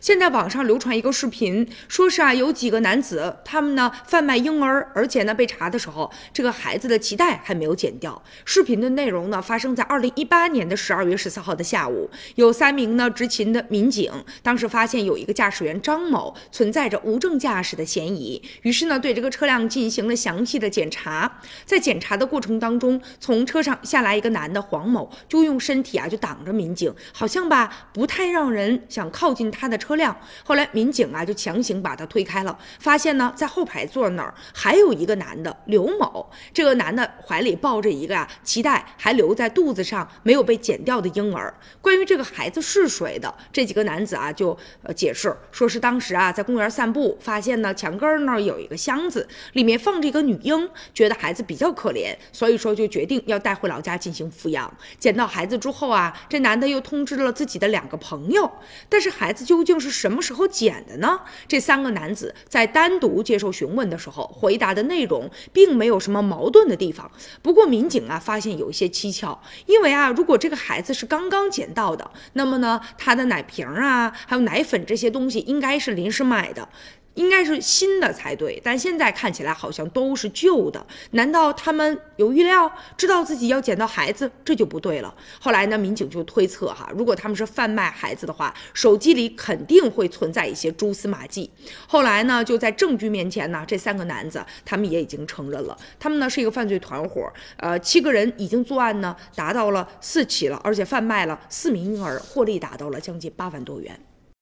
现在网上流传一个视频，说是啊有几个男子，他们呢贩卖婴儿，而且呢被查的时候，这个孩子的脐带还没有剪掉。视频的内容呢发生在二零一八年的十二月十四号的下午，有三名呢执勤的民警，当时发现有一个驾驶员张某存在着无证驾驶的嫌疑，于是呢对这个车辆进行了详细的检查。在检查的过程当中，从车上下来一个男的黄某，就用身体啊就挡着民警，好像吧不太让人想靠近他的车。车辆后来，民警啊就强行把他推开了，发现呢，在后排座那儿还有一个男的刘某。这个男的怀里抱着一个啊脐带还留在肚子上没有被剪掉的婴儿。关于这个孩子是谁的，这几个男子啊就呃解释说是当时啊在公园散步，发现呢墙根那儿有一个箱子，里面放着一个女婴，觉得孩子比较可怜，所以说就决定要带回老家进行抚养。捡到孩子之后啊，这男的又通知了自己的两个朋友，但是孩子究竟。是什么时候捡的呢？这三个男子在单独接受询问的时候，回答的内容并没有什么矛盾的地方。不过民警啊发现有一些蹊跷，因为啊，如果这个孩子是刚刚捡到的，那么呢，他的奶瓶啊，还有奶粉这些东西应该是临时买的。应该是新的才对，但现在看起来好像都是旧的。难道他们有预料，知道自己要捡到孩子？这就不对了。后来呢，民警就推测哈，如果他们是贩卖孩子的话，手机里肯定会存在一些蛛丝马迹。后来呢，就在证据面前呢，这三个男子他们也已经承认了，他们呢是一个犯罪团伙，呃，七个人已经作案呢达到了四起了，而且贩卖了四名婴儿，获利达到了将近八万多元。